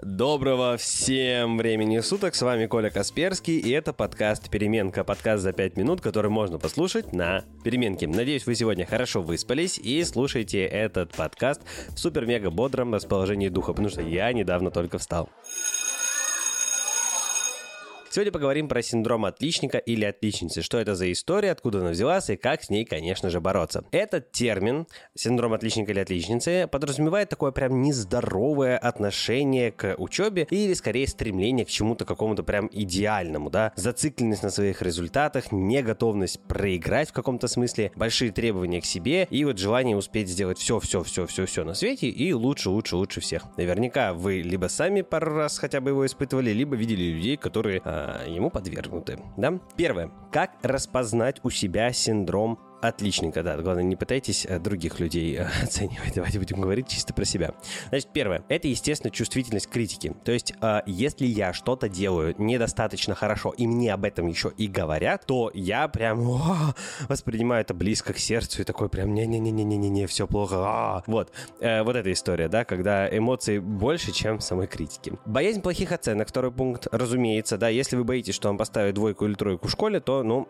Доброго всем времени суток, с вами Коля Касперский, и это подкаст «Переменка», подкаст за 5 минут, который можно послушать на переменке. Надеюсь, вы сегодня хорошо выспались и слушаете этот подкаст в супер-мега-бодром расположении духа, потому что я недавно только встал. Сегодня поговорим про синдром отличника или отличницы. Что это за история, откуда она взялась и как с ней, конечно же, бороться. Этот термин, синдром отличника или отличницы, подразумевает такое прям нездоровое отношение к учебе или, скорее, стремление к чему-то какому-то прям идеальному, да. Зацикленность на своих результатах, неготовность проиграть в каком-то смысле, большие требования к себе и вот желание успеть сделать все, все, все, все, все на свете и лучше, лучше, лучше всех. Наверняка вы либо сами пару раз хотя бы его испытывали, либо видели людей, которые э, ему подвергнуты. Да? Первое. Как распознать у себя синдром Отличненько, да. Главное, не пытайтесь э, других людей э, оценивать. Давайте будем говорить чисто про себя. Значит, первое. Это, естественно, чувствительность к критике. То есть, э, если я что-то делаю недостаточно хорошо, и мне об этом еще и говорят, то я прям о, воспринимаю это близко к сердцу и такой прям не-не-не-не-не-не, все плохо. А. Вот. Э, вот эта история, да, когда эмоций больше, чем самой критики. Боязнь плохих оценок, второй пункт, разумеется, да. Если вы боитесь, что вам поставят двойку или тройку в школе, то, ну,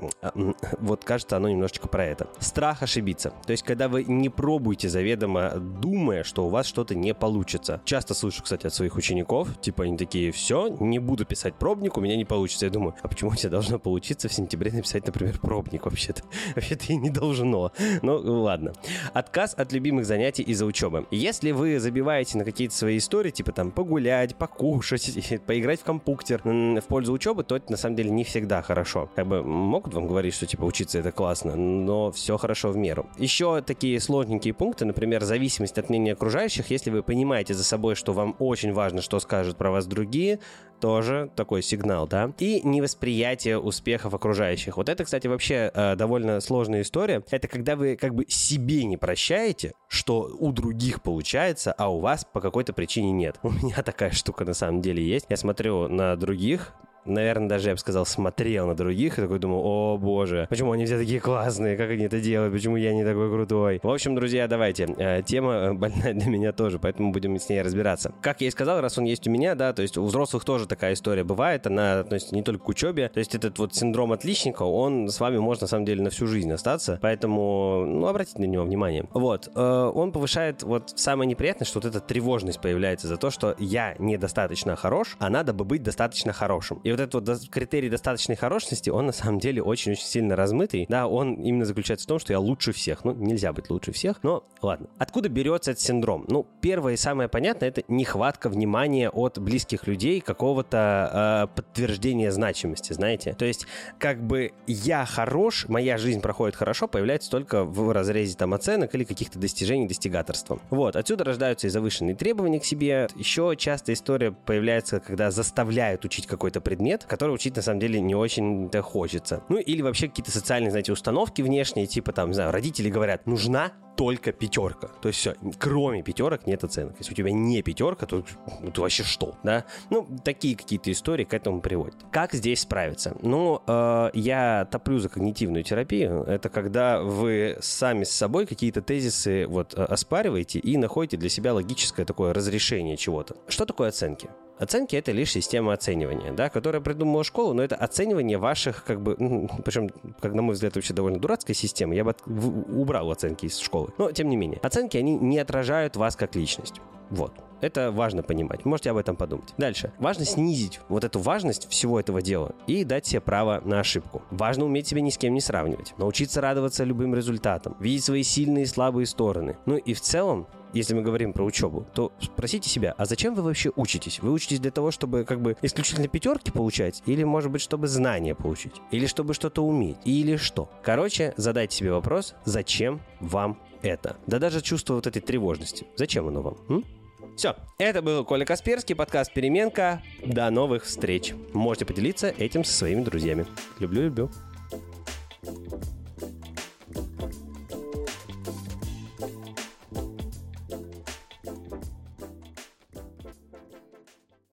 вот кажется, оно немножечко про это это. Страх ошибиться. То есть, когда вы не пробуете заведомо, думая, что у вас что-то не получится. Часто слышу, кстати, от своих учеников, типа они такие, все, не буду писать пробник, у меня не получится. Я думаю, а почему у тебя должно получиться в сентябре написать, например, пробник вообще-то? Вообще-то и не должно. Ну, ладно. Отказ от любимых занятий из-за учебы. Если вы забиваете на какие-то свои истории, типа там погулять, покушать, поиграть в компьютер в пользу учебы, то это на самом деле не всегда хорошо. Как бы могут вам говорить, что типа учиться это классно, но все хорошо в меру. Еще такие сложненькие пункты, например, зависимость от мнения окружающих. Если вы понимаете за собой, что вам очень важно, что скажут про вас другие, тоже такой сигнал, да. И невосприятие успехов окружающих. Вот это, кстати, вообще э, довольно сложная история. Это когда вы как бы себе не прощаете, что у других получается, а у вас по какой-то причине нет. У меня такая штука на самом деле есть. Я смотрю на других, наверное, даже, я бы сказал, смотрел на других и такой думал, о боже, почему они все такие классные, как они это делают, почему я не такой крутой. В общем, друзья, давайте, э, тема э, больная для меня тоже, поэтому будем с ней разбираться. Как я и сказал, раз он есть у меня, да, то есть у взрослых тоже такая история бывает, она относится не только к учебе, то есть этот вот синдром отличника, он с вами может на самом деле на всю жизнь остаться, поэтому, ну, обратите на него внимание. Вот, э, он повышает вот самое неприятное, что вот эта тревожность появляется за то, что я недостаточно хорош, а надо бы быть достаточно хорошим. И вот этот вот критерий достаточной хорошности, он на самом деле очень-очень сильно размытый. Да, он именно заключается в том, что я лучше всех. Ну, нельзя быть лучше всех, но ладно. Откуда берется этот синдром? Ну, первое и самое понятное, это нехватка внимания от близких людей, какого-то э, подтверждения значимости, знаете? То есть, как бы я хорош, моя жизнь проходит хорошо, появляется только в разрезе там оценок или каких-то достижений, достигаторства. Вот, отсюда рождаются и завышенные требования к себе. Еще часто история появляется, когда заставляют учить какой-то предмет, предмет, который учить на самом деле не очень-то хочется. Ну или вообще какие-то социальные, знаете, установки внешние, типа там, не знаю, родители говорят, нужна только пятерка. То есть все, кроме пятерок нет оценок. Если у тебя не пятерка, то ну, ты вообще что, да? Ну, такие какие-то истории к этому приводят. Как здесь справиться? Ну, э, я топлю за когнитивную терапию. Это когда вы сами с собой какие-то тезисы вот э, оспариваете и находите для себя логическое такое разрешение чего-то. Что такое оценки? Оценки это лишь система оценивания, да, которая придумала школу, но это оценивание ваших, как бы, причем, как на мой взгляд, вообще довольно дурацкая система. Я бы убрал оценки из школы. Но, тем не менее, оценки, они не отражают вас как личность. Вот. Это важно понимать. Можете об этом подумать. Дальше. Важно снизить вот эту важность всего этого дела и дать себе право на ошибку. Важно уметь себя ни с кем не сравнивать. Научиться радоваться любым результатам. Видеть свои сильные и слабые стороны. Ну и в целом если мы говорим про учебу, то спросите себя, а зачем вы вообще учитесь? Вы учитесь для того, чтобы как бы исключительно пятерки получать? Или, может быть, чтобы знания получить? Или чтобы что-то уметь? Или что? Короче, задайте себе вопрос, зачем вам это? Да даже чувство вот этой тревожности. Зачем оно вам? М? Все, это был Коля Касперский, подкаст «Переменка». До новых встреч. Можете поделиться этим со своими друзьями. Люблю-люблю.